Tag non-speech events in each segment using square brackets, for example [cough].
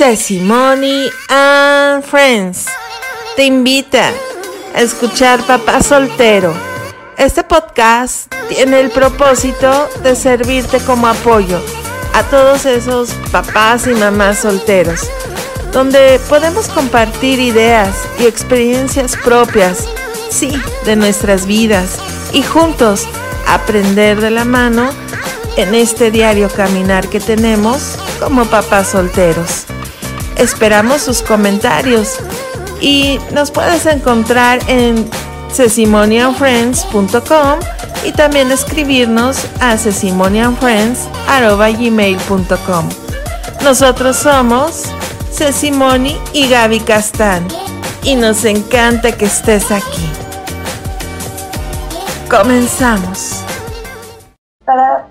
Sesimony and Friends te invita a escuchar Papá Soltero. Este podcast tiene el propósito de servirte como apoyo a todos esos papás y mamás solteros, donde podemos compartir ideas y experiencias propias, sí, de nuestras vidas y juntos aprender de la mano en este diario caminar que tenemos como papás solteros. Esperamos sus comentarios y nos puedes encontrar en sesimonianfriends.com y también escribirnos a sesimonianfriends.gmail.com Nosotros somos Sesimoni y Gaby Castán y nos encanta que estés aquí. Comenzamos.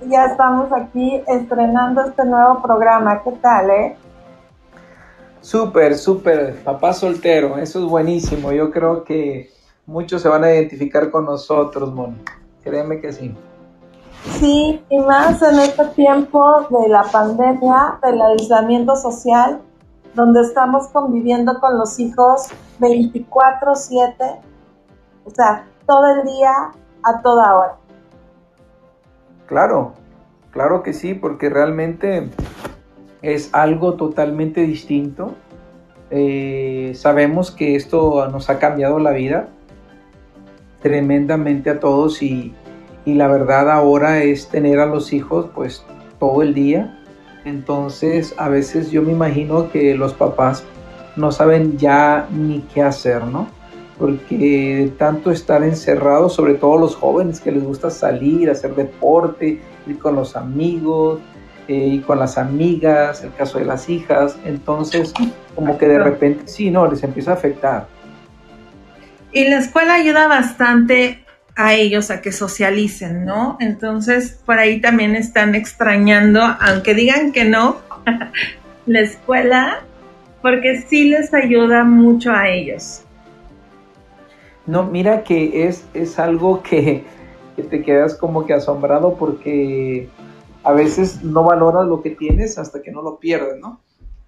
Ya estamos aquí estrenando este nuevo programa. ¿Qué tal, eh? Súper, súper, papá soltero, eso es buenísimo. Yo creo que muchos se van a identificar con nosotros, Mon. Créeme que sí. Sí, y más en este tiempo de la pandemia, del aislamiento social, donde estamos conviviendo con los hijos 24/7, o sea, todo el día, a toda hora. Claro, claro que sí, porque realmente es algo totalmente distinto. Eh, sabemos que esto nos ha cambiado la vida tremendamente a todos y, la verdad ahora es tener a los hijos pues todo el día. Entonces a veces yo me imagino que los papás no saben ya ni qué hacer, ¿no? Porque tanto estar encerrados, sobre todo los jóvenes que les gusta salir, hacer deporte, ir con los amigos, eh, y con las amigas, el caso de las hijas, entonces como que de repente sí, no, les empieza a afectar. Y la escuela ayuda bastante a ellos a que socialicen, ¿no? Entonces por ahí también están extrañando, aunque digan que no, [laughs] la escuela, porque sí les ayuda mucho a ellos. No, mira que es, es algo que, que te quedas como que asombrado porque a veces no valoras lo que tienes hasta que no lo pierdes, ¿no?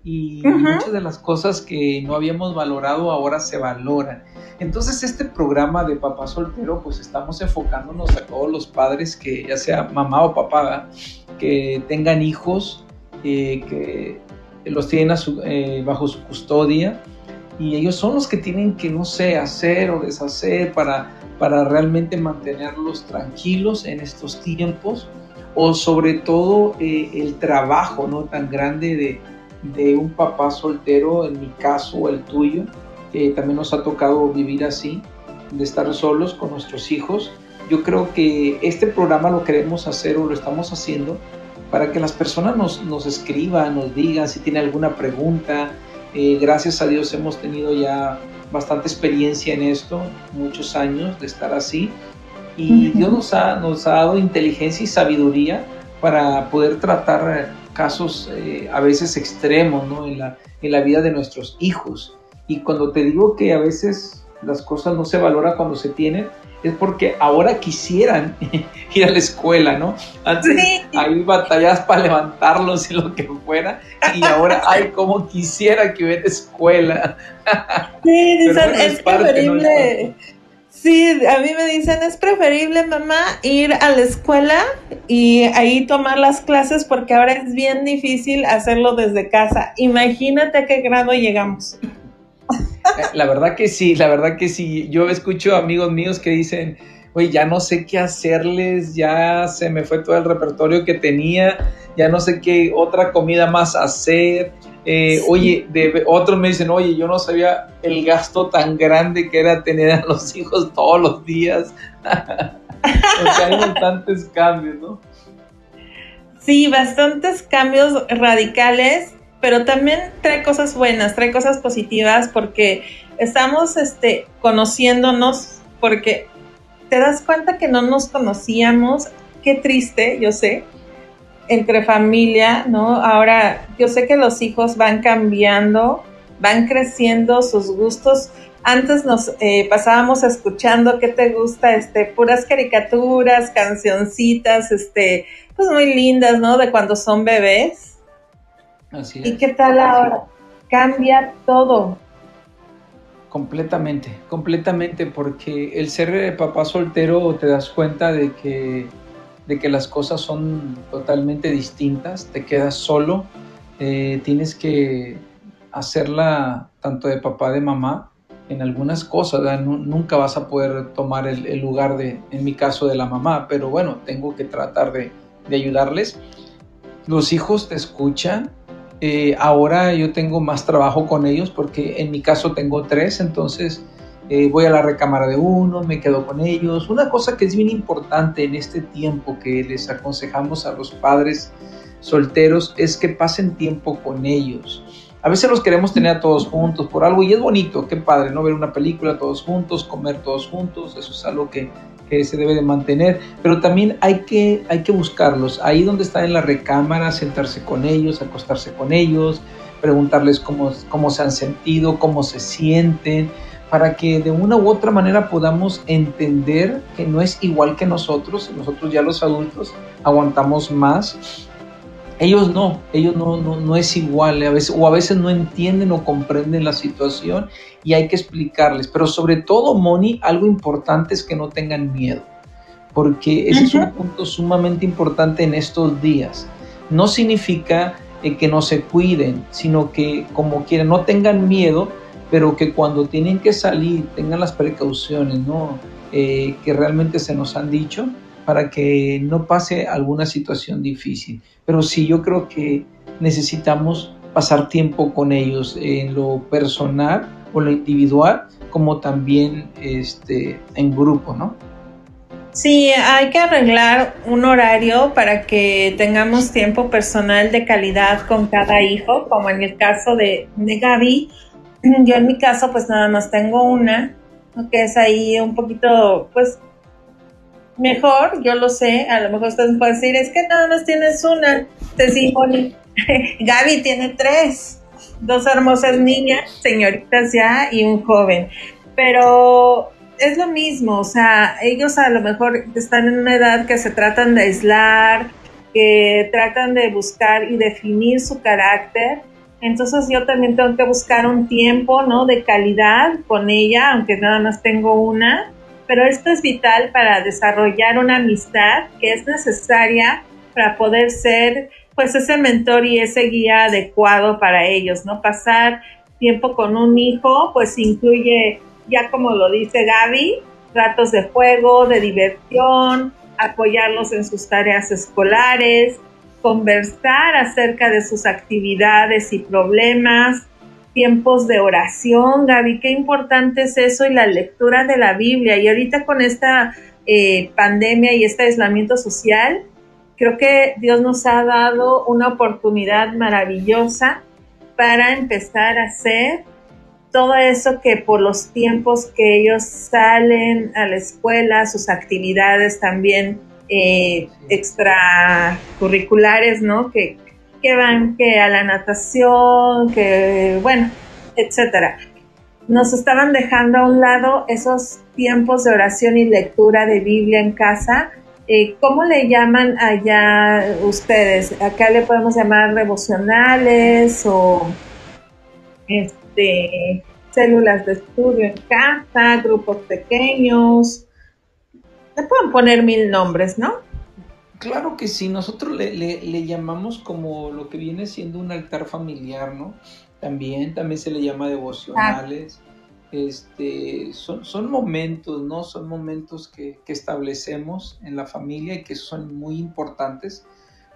Y muchas de las cosas que no habíamos valorado ahora se valoran. Entonces este programa de Papá Soltero, pues estamos enfocándonos a todos los padres que, ya sea mamá o papá, que tengan hijos, eh, que los tienen eh, bajo su custodia y ellos son los que tienen que, no sé, hacer o deshacer para, para realmente mantenerlos tranquilos en estos tiempos o sobre todo eh, el trabajo no tan grande de, un papá soltero, en mi caso o el tuyo, que también nos ha tocado vivir así, de estar solos con nuestros hijos. Yo creo que este programa lo queremos hacer o lo estamos haciendo para que las personas nos, nos escriban, nos digan si tienen alguna pregunta. Eh, gracias a Dios hemos tenido ya bastante experiencia en esto, muchos años de estar así y Dios nos ha, nos ha dado inteligencia y sabiduría para poder tratar eh, casos eh, a veces extremos ¿no? en, la, en la vida de nuestros hijos. Y cuando te digo que a veces las cosas no se valoran cuando se tienen, es porque ahora quisieran [laughs] ir a la escuela, ¿no? Antes hay batallas para levantarlos y lo que fuera, y ahora [laughs] hay como quisiera que hubiera escuela. Sí, dicen, es preferible. Sí, a mí me dicen, es preferible, mamá, ir a la escuela y ahí tomar las clases porque ahora es bien difícil hacerlo desde casa. Imagínate a qué grado llegamos. Eh, la verdad que sí, la verdad que sí. Yo escucho amigos míos que dicen, oye, ya no sé qué hacerles, ya se me fue todo el repertorio que tenía, ya no sé qué otra comida más hacer. Eh, oye, de, otros me dicen, oye, yo no sabía el gasto tan grande que era tener a los [laughs] hijos todos los días. [laughs] o sea, hay bastantes cambios, ¿no? Sí, bastantes cambios radicales, pero también trae cosas buenas, trae cosas positivas porque estamos este, conociéndonos, porque te das cuenta que no nos conocíamos, qué triste, yo sé, entre familia, ¿no? Ahora, yo sé que los hijos van cambiando, van creciendo sus gustos. Antes nos eh, pasábamos escuchando qué te gusta, este, puras caricaturas, cancioncitas, este, pues muy lindas, ¿no? De cuando son bebés. Así es. ¿Y qué tal ahora? cambia todo. Completamente, completamente, porque el ser papá soltero te das cuenta de que, de que las cosas son totalmente distintas, te quedas solo, eh, tienes que hacerla tanto de papá de mamá en algunas cosas, nunca vas a poder tomar el, lugar de, en mi caso, de la mamá, pero bueno, tengo que tratar de, de ayudarles. Los hijos te escuchan, eh, ahora yo tengo más trabajo con ellos porque en mi caso tengo tres, entonces eh, voy a la recámara de uno, me quedo con ellos. Una cosa que es bien importante en este tiempo que les aconsejamos a los padres solteros es que pasen tiempo con ellos. A veces los queremos tener a todos juntos por algo y es bonito, qué padre, ¿no? Ver una película todos juntos, comer todos juntos, eso es algo que se debe de mantener, pero también hay que, hay que buscarlos, ahí donde están en la recámara, sentarse con ellos, acostarse con ellos, preguntarles cómo, cómo se han sentido, cómo se sienten, para que de una u otra manera podamos entender que no es igual que nosotros, nosotros ya los adultos aguantamos más ellos no, ellos no, no, es igual, a veces, o a veces no entienden o comprenden la situación y hay que explicarles. Pero sobre todo, Moni, algo importante es que no tengan miedo, porque ese es un punto sumamente importante en estos días. No significa eh, que no se cuiden, sino que como quieran, no tengan miedo, pero que cuando tienen que salir tengan las precauciones, ¿no? Eh, que realmente se nos han dicho para que no pase alguna situación difícil. Pero sí, yo creo que necesitamos pasar tiempo con ellos en lo personal o lo individual, como también este, en grupo, ¿no? Sí, hay que arreglar un horario para que tengamos tiempo personal de calidad con cada hijo, como en el caso de, de Gaby. [clears throat] Yo en mi caso pues nada más tengo una, que es ahí un poquito pues mejor, yo lo sé, a lo mejor ustedes pueden decir, es que nada más tienes una, te [laughs] Gaby tiene tres, dos hermosas niñas, señoritas ya, y un joven, pero es lo mismo, o sea, ellos a lo mejor están en una edad que se tratan de aislar, que tratan de buscar y definir su carácter, entonces yo también tengo que buscar un tiempo, ¿no? De calidad con ella, aunque nada más tengo una, pero esto es vital para desarrollar una amistad que es necesaria para poder ser pues ese mentor y ese guía adecuado para ellos, ¿no? Pasar tiempo con un hijo pues incluye, ya como lo dice Gaby, ratos de juego, de diversión, apoyarlos en sus tareas escolares, conversar acerca de sus actividades y problemas, tiempos de oración, Gaby, qué importante es eso y la lectura de la Biblia. Y ahorita con esta eh, pandemia y este aislamiento social, creo que Dios nos ha dado una oportunidad maravillosa para empezar a hacer todo eso que por los tiempos que ellos salen a la escuela, sus actividades también eh, extracurriculares, ¿no? Que, que van que a la natación, que bueno, etcétera. Nos estaban dejando a un lado esos tiempos de oración y lectura de Biblia en casa. Eh, ¿Cómo le llaman allá ustedes? Acá le podemos llamar devocionales o este, células de estudio en casa, grupos pequeños. Le pueden poner mil nombres, ¿no? Claro que sí, nosotros le, llamamos como lo que viene siendo un altar familiar, ¿no? También, también se le llama devocionales. Este, son, son momentos, ¿no? Son momentos que, establecemos en la familia y que son muy importantes,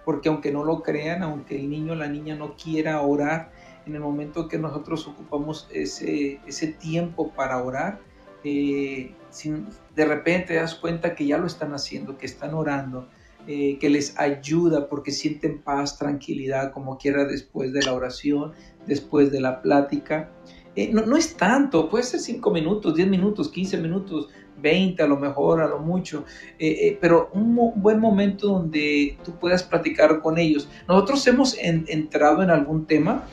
porque aunque no lo crean, aunque el niño o la niña no quiera orar, en el momento que nosotros ocupamos ese, ese tiempo para orar, eh, de repente te das cuenta que ya lo están haciendo, que están orando, eh, que les ayuda porque sienten paz, tranquilidad, como quiera después de la oración, después de la plática. Eh, no, no, es tanto, puede ser 5 minutos, 10 minutos, 15 minutos, 20 a lo mejor, a lo mucho, pero un, buen momento donde tú puedas platicar con ellos. Nosotros hemos entrado en algún tema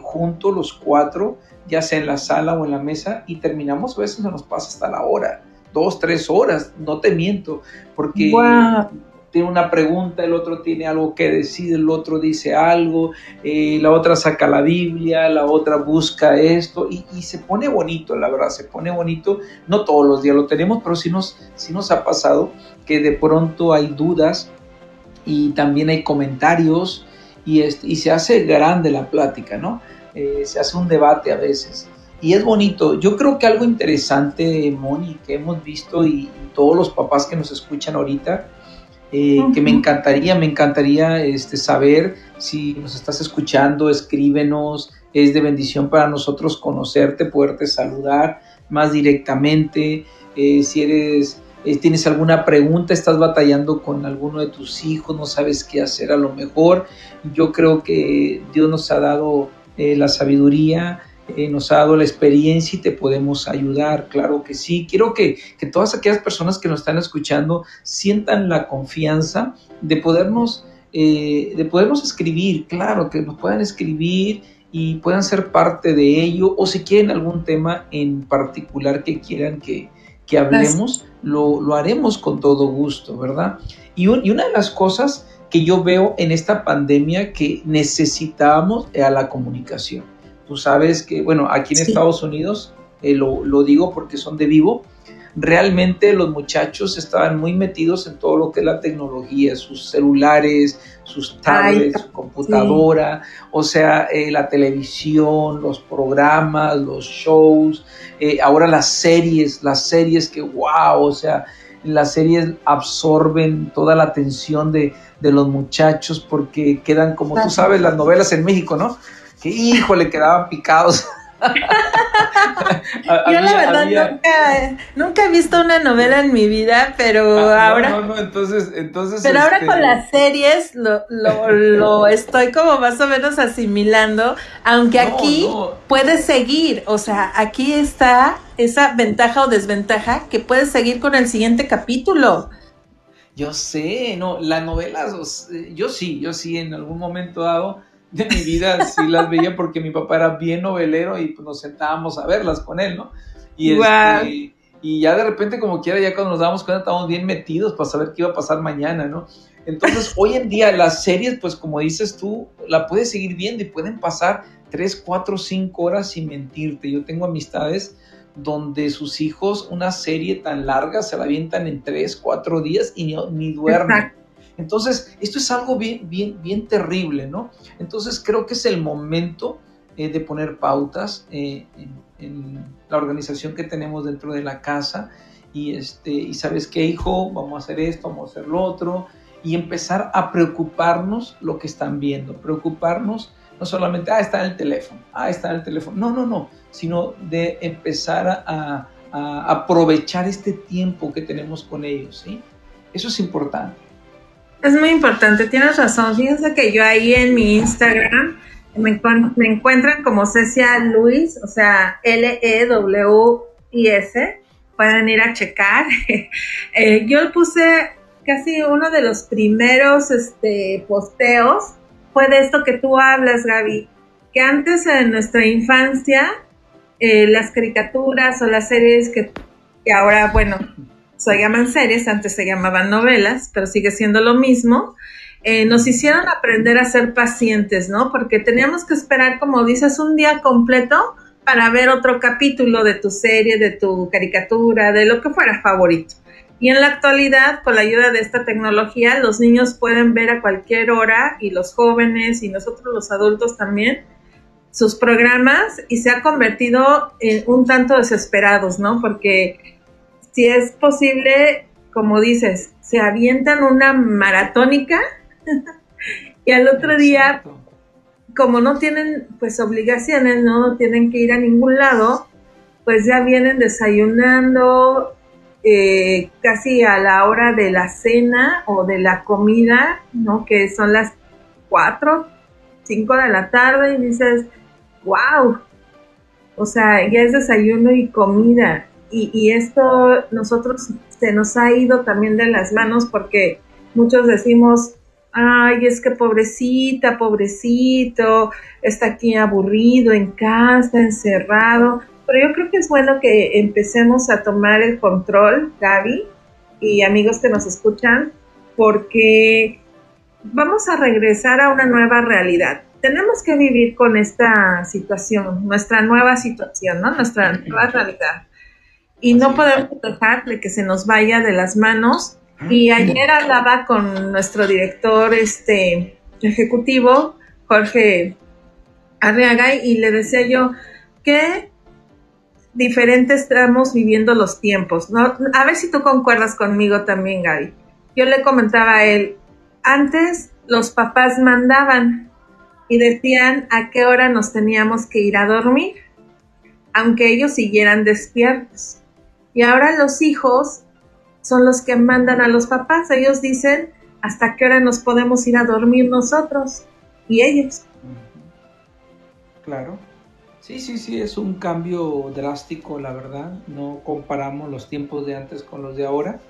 juntos los cuatro, ya sea en la sala o en la mesa, y terminamos, a veces se nos pasa hasta la hora, dos, tres horas, no te miento, porque tiene una pregunta, el otro tiene algo que decir, el otro dice algo, eh, la otra saca la Biblia, la otra busca esto y, se pone bonito, la verdad, se pone bonito. No todos los días lo tenemos, pero sí nos, nos ha pasado que de pronto hay dudas y también hay comentarios y, y se hace grande la plática, ¿no? Eh, se hace un debate a veces. Y es bonito. Yo creo que algo interesante, Moni, que hemos visto y, todos los papás que nos escuchan ahorita, eh, que me encantaría, me encantaría este, saber si nos estás escuchando, escríbenos, es de bendición para nosotros conocerte, poderte saludar más directamente, eh, si eres, tienes alguna pregunta, estás batallando con alguno de tus hijos, no sabes qué hacer a lo mejor, yo creo que Dios nos ha dado la sabiduría, eh, nos ha dado la experiencia y te podemos ayudar, claro que sí. Quiero que, todas aquellas personas que nos están escuchando sientan la confianza de podernos, eh, de podernos escribir, claro, que nos puedan escribir y puedan ser parte de ello o si quieren algún tema en particular que quieran que, hablemos, lo, lo, haremos con todo gusto, ¿verdad? Y, y una de las cosas que yo veo en esta pandemia que necesitábamos era la comunicación. Tú sabes que, bueno, aquí en Estados Unidos, eh, lo, digo porque son de vivo, realmente los muchachos estaban muy metidos en todo lo que es la tecnología, sus celulares, sus tablets, su computadora, o sea, eh, la televisión, los programas, los shows, eh, ahora las series, las series que, wow, o sea, las series absorben toda la atención de, de los muchachos porque quedan, como tú sabes, las novelas en México, ¿no? que híjole, quedaban picados. [laughs] Yo la verdad nunca, he visto una novela en mi vida, pero ah, ahora... No, no, entonces, entonces... Pero ahora este, con las series lo, lo, [laughs] estoy como más o menos asimilando, aunque aquí puedes seguir, o sea, aquí está esa ventaja o desventaja que puedes seguir con el siguiente capítulo. Yo sé, no, las novelas, yo sí, yo sí en algún momento dado de mi vida [laughs] sí las veía porque mi papá era bien novelero y pues nos sentábamos a verlas con él, ¿no? Y, este, y ya de repente como quiera, ya cuando nos dábamos cuenta estábamos bien metidos para saber qué iba a pasar mañana, ¿no? Entonces hoy en día las series, pues como dices tú, la puedes seguir viendo y pueden pasar 3, 4, 5 horas sin mentirte. Yo tengo amistades donde sus hijos una serie tan larga se la avientan en 3, 4 días y ni, duermen. Entonces, esto es algo bien, bien, bien terrible, ¿no? Entonces, creo que es el momento eh, de poner pautas eh, en, la organización que tenemos dentro de la casa y, este, y sabes qué, hijo, vamos a hacer esto, vamos a hacer lo otro y empezar a preocuparnos lo que están viendo, preocuparnos no solamente, ah, está en el teléfono, ah, está en el teléfono, no, no, no, sino de empezar a, aprovechar este tiempo que tenemos con ellos, ¿sí? Eso es importante. Es muy importante, tienes razón. Fíjense que yo ahí en mi Instagram me, encuentran como Cecia Luis, o sea, L-E-W-I-S. Pueden ir a checar. [laughs] eh, yo puse casi uno de los primeros este, posteos. Fue de esto que tú hablas, Gaby. Que antes en nuestra infancia, eh, las caricaturas o las series que, ahora, bueno, se llaman series, antes se llamaban novelas, pero sigue siendo lo mismo, eh, nos hicieron aprender a ser pacientes, ¿no? Porque teníamos que esperar, como dices, un día completo para ver otro capítulo de tu serie, de tu caricatura, de lo que fuera favorito. Y en la actualidad, con la ayuda de esta tecnología, los niños pueden ver a cualquier hora y los jóvenes y nosotros los adultos también sus programas y se ha convertido en un tanto desesperados, ¿no? Porque si es posible, como dices, se avientan una maratónica [laughs] y al otro día, como no tienen pues obligaciones, no tienen que ir a ningún lado, pues ya vienen desayunando eh, casi a la hora de la cena o de la comida, ¿no? Que son las 4, 5 de la tarde y dices, wow, o sea, ya es desayuno y comida y, esto nosotros se nos ha ido también de las manos porque muchos decimos, ay, es que pobrecita, pobrecito, está aquí aburrido en casa, encerrado. Pero yo creo que es bueno que empecemos a tomar el control, Gaby, y amigos que nos escuchan, porque vamos a regresar a una nueva realidad. Tenemos que vivir con esta situación, nuestra nueva situación, ¿no? Nuestra nueva realidad. Y no podemos dejar de que se nos vaya de las manos. Y ayer hablaba con nuestro director este, ejecutivo, Jorge Arriaga, y le decía yo que diferente estamos viviendo los tiempos. ¿no? A ver si tú concuerdas conmigo también, Gaby. Yo le comentaba a él, antes los papás mandaban y decían a qué hora nos teníamos que ir a dormir, aunque ellos siguieran despiertos. Y ahora los hijos son los que mandan a los papás. Ellos dicen hasta qué hora nos podemos ir a dormir nosotros y ellos. Claro. Sí, sí, sí, es un cambio drástico, la verdad. No comparamos los tiempos de antes con los de ahora.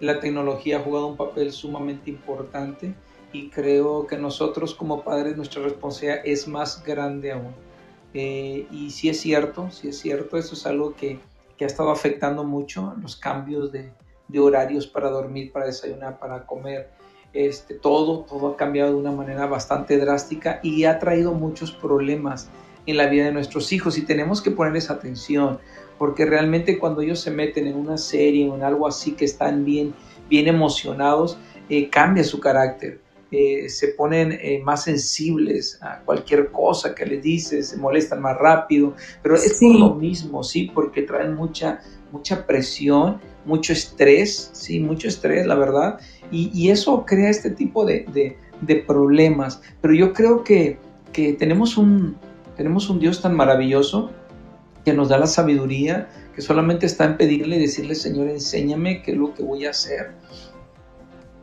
La tecnología ha jugado un papel sumamente importante y creo que nosotros como padres nuestra responsabilidad es más grande aún. Eh, y sí es cierto, sí es cierto, eso es algo que, que ha estado afectando mucho, los cambios de, de, horarios para dormir, para desayunar, para comer. Este, todo, todo ha cambiado de una manera bastante drástica y ha traído muchos problemas en la vida de nuestros hijos y tenemos que ponerles atención porque realmente cuando ellos se meten en una serie o en algo así que están bien, bien emocionados, eh, cambia su carácter. Eh, se ponen eh, más sensibles a cualquier cosa que les dices, se molestan más rápido, pero es por lo mismo, sí, porque traen mucha, mucha presión, mucho estrés, sí, mucho estrés, la verdad, y, eso crea este tipo de, de, problemas. Pero yo creo que, que tenemos un, tenemos un Dios tan maravilloso que nos da la sabiduría, que solamente está en pedirle y decirle, Señor, enséñame qué es lo que voy a hacer.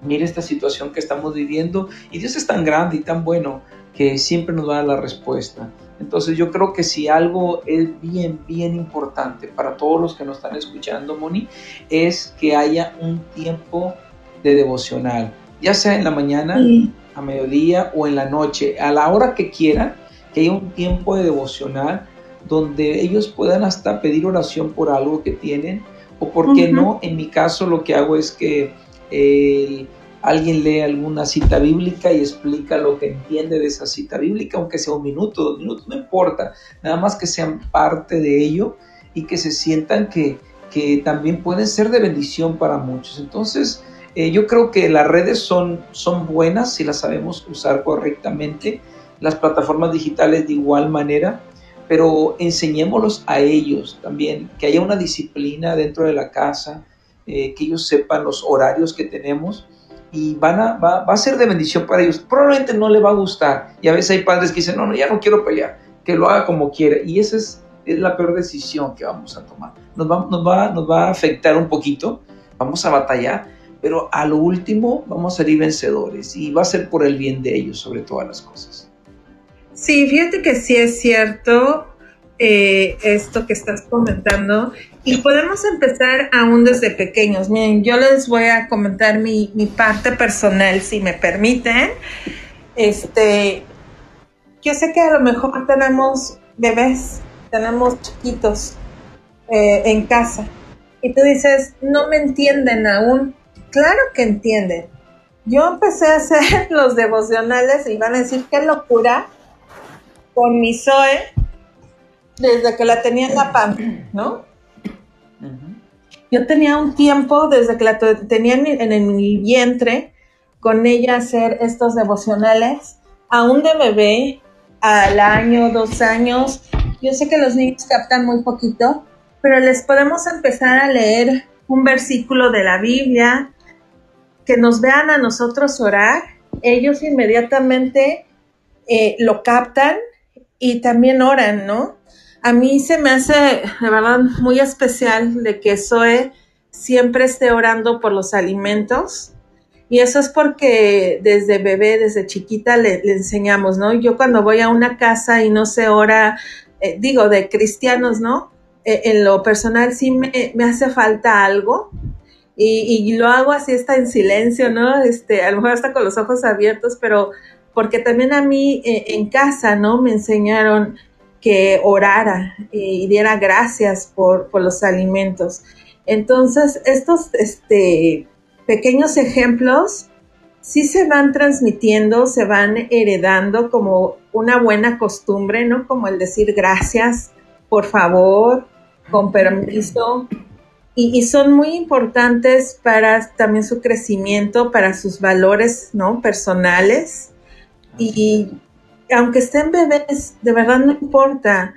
Mire esta situación que estamos viviendo y Dios es tan grande y tan bueno que siempre nos va a dar la respuesta. Entonces yo creo que si algo es bien, bien importante para todos los que nos están escuchando, Moni, es que haya un tiempo de devocional, ya sea en la mañana, a mediodía o en la noche, a la hora que quieran, que haya un tiempo de devocional donde ellos puedan hasta pedir oración por algo que tienen, o por qué no, en mi caso lo que hago es que alguien lee alguna cita bíblica y explica lo que entiende de esa cita bíblica, aunque sea un minuto, dos minutos, no importa, nada más que sean parte de ello y que se sientan que, que también pueden ser de bendición para muchos. Entonces, eh, yo creo que las redes son, son buenas si las sabemos usar correctamente, las plataformas digitales de igual manera, pero enseñémoslos a ellos también, que haya una disciplina dentro de la casa, eh, que ellos sepan los horarios que tenemos y van a, va, a ser de bendición para ellos. Probablemente no le va a gustar y a veces hay padres que dicen, no, no, ya no quiero pelear, que lo haga como quiera y esa es, es la peor decisión que vamos a tomar. Nos va, nos, va, nos va a afectar un poquito, vamos a batallar, pero a lo último vamos a salir vencedores y va a ser por el bien de ellos sobre todas las cosas. Sí, fíjate que sí es cierto eh, esto que estás comentando y podemos empezar aún desde pequeños. Miren, yo les voy a comentar mi, parte personal, si me permiten. Este, yo sé que a lo mejor tenemos bebés, tenemos chiquitos eh, en casa y tú dices, no me entienden aún. Claro que entienden. Yo empecé a hacer [laughs] los devocionales y van a decir, qué locura con mi Zoe desde que la tenía en la panza, ¿no? Yo tenía un tiempo desde que la tenía en, mi vientre con ella hacer estos devocionales, aún de bebé, al año, dos años. Yo sé que los niños captan muy poquito, pero les podemos empezar a leer un versículo de la Biblia, que nos vean a nosotros orar, ellos inmediatamente eh, lo captan y también oran, ¿no? A mí se me hace, de verdad, muy especial de que Zoe siempre esté orando por los alimentos. Y eso es porque desde bebé, desde chiquita le, enseñamos, ¿no? Yo cuando voy a una casa y no se ora, eh, digo, de cristianos, ¿no? Eh, en lo personal sí me, hace falta algo. Y, lo hago así, está en silencio, ¿no? Este, a lo mejor está con los ojos abiertos, pero porque también a mí eh, en casa, ¿no? Me enseñaron que orara y diera gracias por, los alimentos. Entonces, estos este, pequeños ejemplos sí se van transmitiendo, se van heredando como una buena costumbre, ¿no? Como el decir gracias, por favor, con permiso. Y, son muy importantes para también su crecimiento, para sus valores, ¿no? Personales. Y, aunque estén bebés, de verdad no importa.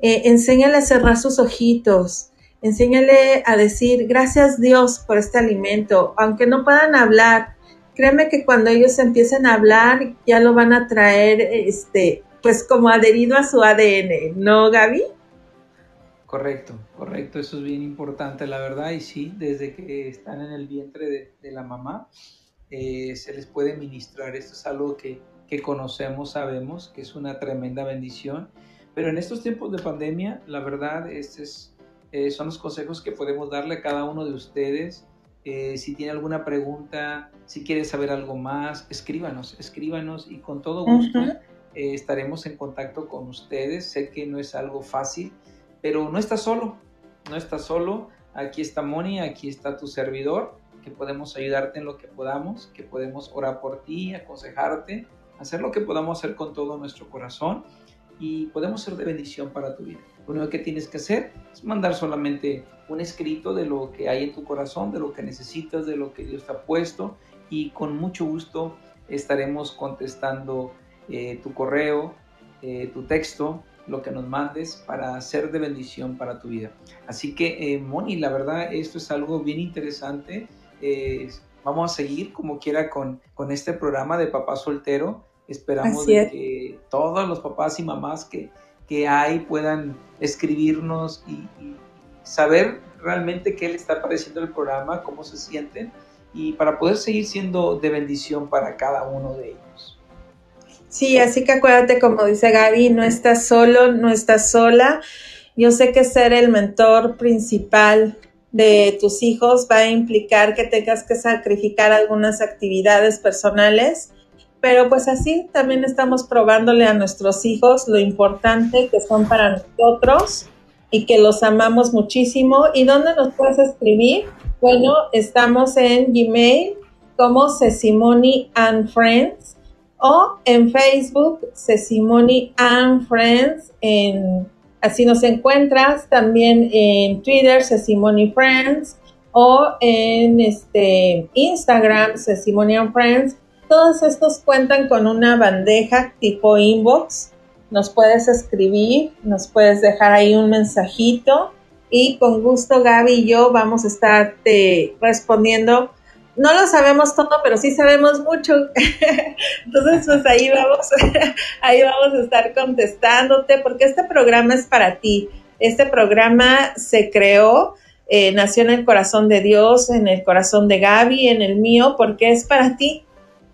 Eh, enséñale a cerrar sus ojitos, enséñale a decir gracias Dios por este alimento, aunque no puedan hablar, créeme que cuando ellos empiecen a hablar ya lo van a traer, este, pues como adherido a su ADN, ¿no, Gaby? Correcto, correcto, eso es bien importante, la verdad, y sí, desde que están en el vientre de, la mamá, eh, se les puede ministrar, esto es algo que, que conocemos, sabemos que es una tremenda bendición, pero en estos tiempos de pandemia, la verdad, este es, eh, son los consejos que podemos darle a cada uno de ustedes, eh, si tiene alguna pregunta, si quiere saber algo más, escríbanos, escríbanos y con todo gusto eh, estaremos en contacto con ustedes. Sé que no es algo fácil, pero no estás solo, no estás solo. Aquí está Moni, aquí está tu servidor, que podemos ayudarte en lo que podamos, que podemos orar por ti, aconsejarte, hacer lo que podamos hacer con todo nuestro corazón y podemos ser de bendición para tu vida. Lo único que tienes que hacer es mandar solamente un escrito de lo que hay en tu corazón, de lo que necesitas, de lo que Dios te ha puesto y con mucho gusto estaremos contestando eh, tu correo, eh, tu texto, lo que nos mandes para ser de bendición para tu vida. Así que, eh, Moni, la verdad, esto es algo bien interesante. Vamos a seguir como quiera con, con este programa de Papá Soltero. Esperamos que todos los papás y mamás que, que hay puedan escribirnos y, saber realmente qué le está pareciendo el programa, cómo se sienten y para poder seguir siendo de bendición para cada uno de ellos. Sí, así que acuérdate, como dice Gaby, no estás solo, no estás sola. Yo sé que ser el mentor principal de tus hijos va a implicar que tengas que sacrificar algunas actividades personales pero pues así también estamos probándole a nuestros hijos lo importante que son para nosotros y que los amamos muchísimo. ¿Y dónde nos puedes escribir? Bueno, estamos en Gmail como Sesimony and Friends o en Facebook Sesimony and Friends. En, así nos encuentras también en Twitter Sesimony Friends o en este Instagram Sesimony Friends todos estos cuentan con una bandeja tipo inbox. Nos puedes escribir, nos puedes dejar ahí un mensajito y con gusto Gaby y yo vamos a estarte respondiendo. No lo sabemos todo, pero sí sabemos mucho. [laughs] Entonces, pues ahí vamos, [laughs] ahí vamos a estar contestándote porque este programa es para ti. Este programa se creó, eh, nació en el corazón de Dios, en el corazón de Gaby, en el mío, porque es para ti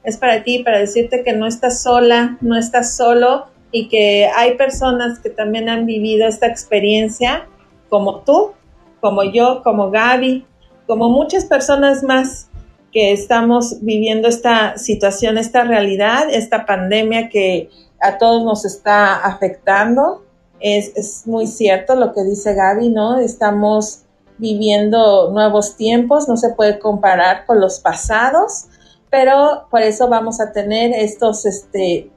es para ti, para decirte que no estás sola, no estás solo y que hay personas que también han vivido esta experiencia, como tú, como yo, como Gaby, como muchas personas más que estamos viviendo esta situación, esta realidad, esta pandemia que a todos nos está afectando. Es, es muy cierto lo que dice Gaby, ¿no? Estamos viviendo nuevos tiempos, no se puede comparar con los pasados, pero por eso vamos a tener estos este,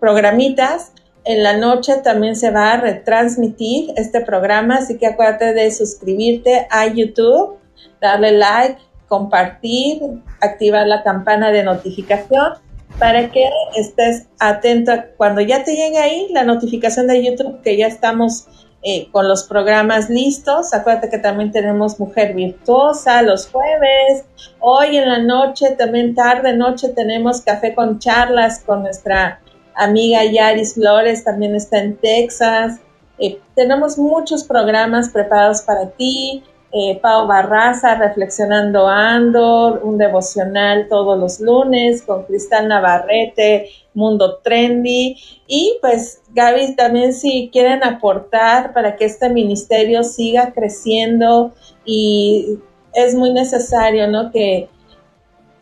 programitas. En la noche también se va a retransmitir este programa, así que acuérdate de suscribirte a YouTube, darle like, compartir, activar la campana de notificación para que estés atento cuando ya te llegue ahí la notificación de YouTube que ya estamos eh, con los programas listos. Acuérdate que también tenemos Mujer Virtuosa los jueves. Hoy en la noche, también tarde noche, tenemos Café con Charlas con nuestra amiga Yaris Flores, también está en Texas. Eh, tenemos muchos programas preparados para ti eh, Pau Barraza, Reflexionando Andor, un devocional todos los lunes con Cristal Navarrete, Mundo Trendy. Y pues Gaby, también si quieren aportar para que este ministerio siga creciendo y es muy necesario, ¿no? Que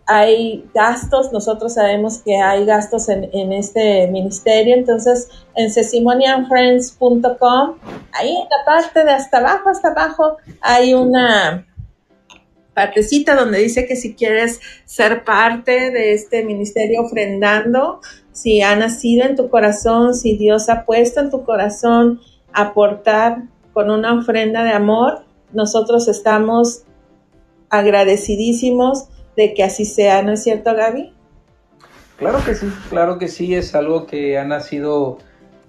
hay gastos, nosotros sabemos que hay gastos en, este ministerio, entonces en sesimonianfriends.com, ahí en la parte de hasta abajo, hasta abajo, hay una, partecita donde dice que si quieres ser parte de este ministerio ofrendando, si ha nacido en tu corazón, si Dios ha puesto en tu corazón aportar con una ofrenda de amor, nosotros estamos agradecidísimos de que así sea, ¿no es cierto, Gaby? Claro que sí, claro que sí, es algo que ha nacido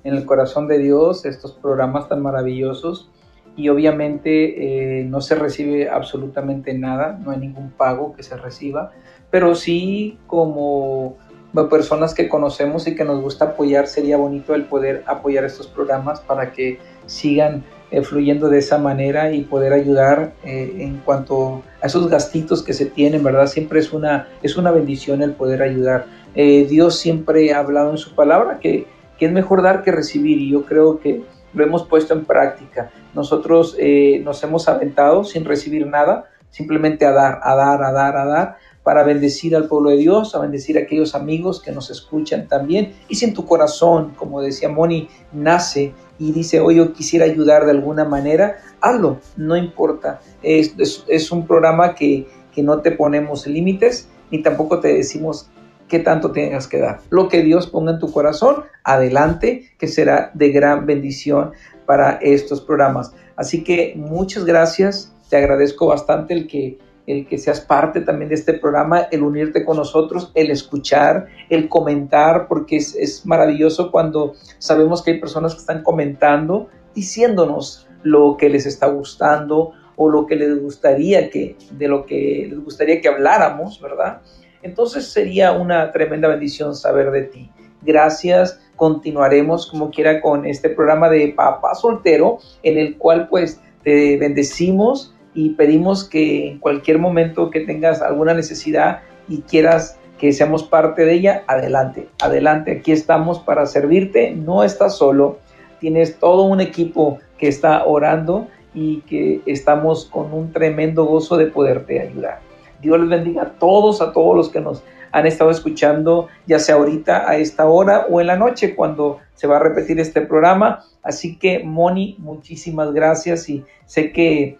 en el corazón de Dios, estos programas tan maravillosos, y obviamente eh, no se recibe absolutamente nada, no hay ningún pago que se reciba, pero sí como personas que conocemos y que nos gusta apoyar, sería bonito el poder apoyar estos programas para que sigan eh, fluyendo de esa manera y poder ayudar eh, en cuanto a esos gastitos que se tienen, ¿verdad? Siempre es una, es una bendición el poder ayudar. Dios siempre ha hablado en su palabra que que es mejor dar que recibir y yo creo que lo hemos puesto en práctica. Nosotros eh, nos hemos aventado sin recibir nada, simplemente a dar, a dar, a dar, a dar, para bendecir al pueblo de Dios, a bendecir a aquellos amigos que nos escuchan también. Y si en tu corazón, como decía Moni, nace y dice, oye, yo quisiera ayudar de alguna manera, hazlo, no importa. Es, es un programa que, que no te ponemos límites, ni tampoco te decimos qué tanto tengas que dar. Lo que Dios ponga en tu corazón, adelante, que será de gran bendición para estos programas. Así que muchas gracias, te agradezco bastante el que el que seas parte también de este programa, el unirte con nosotros, el escuchar, el comentar, porque es, maravilloso cuando sabemos que hay personas que están comentando, diciéndonos lo que les está gustando o lo que les gustaría que, de lo que les gustaría que habláramos, ¿verdad? entonces sería una tremenda bendición saber de ti. Gracias, continuaremos como quiera con este programa de Papá Soltero, en el cual pues te bendecimos y pedimos que en cualquier momento que tengas alguna necesidad y quieras que seamos parte de ella, adelante, adelante, aquí estamos para servirte, no estás solo, tienes todo un equipo que está orando y que estamos con un tremendo gozo de poderte ayudar. Dios les bendiga a todos, a todos los que nos han estado escuchando, ya sea ahorita a esta hora o en la noche cuando se va a repetir este programa. Así que, Moni, muchísimas gracias y sé que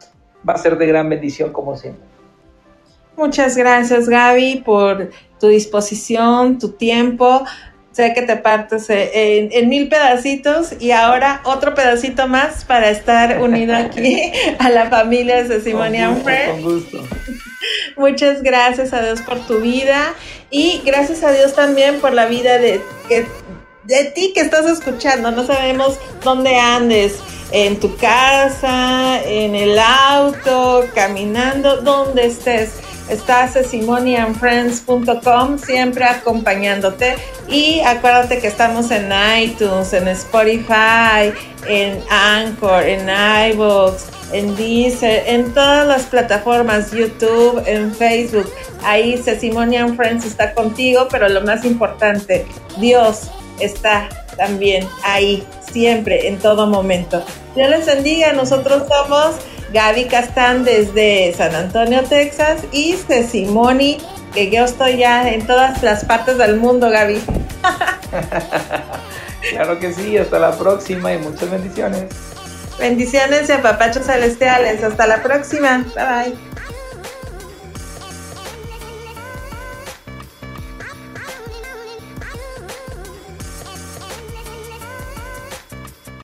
va a ser de gran bendición como siempre. Muchas gracias, Gaby, por tu disposición, tu tiempo. Sé que te partes en, mil pedacitos y ahora otro pedacito más para estar unido aquí [laughs] a la familia de Simonian Con gusto. Muchas gracias a Dios por tu vida y gracias a Dios también por la vida de, de ti que estás escuchando. No sabemos dónde andes, en tu casa, en el auto, caminando, donde estés. Estás en simonianfriends.com, siempre acompañándote. Y acuérdate que estamos en iTunes, en Spotify, en Anchor, en iVoox en Deezer, en todas las plataformas, YouTube, en Facebook. Ahí Sesimonian Friends está contigo, pero lo más importante, Dios está también ahí, siempre, en todo momento. Dios les bendiga, nosotros somos Gaby Castán desde San Antonio, Texas, y Sesimoni, que yo estoy ya en todas las partes del mundo, Gaby. [laughs] claro que sí, hasta la próxima y muchas bendiciones. Bendiciones y apapachos celestiales. Hasta la próxima. Bye bye.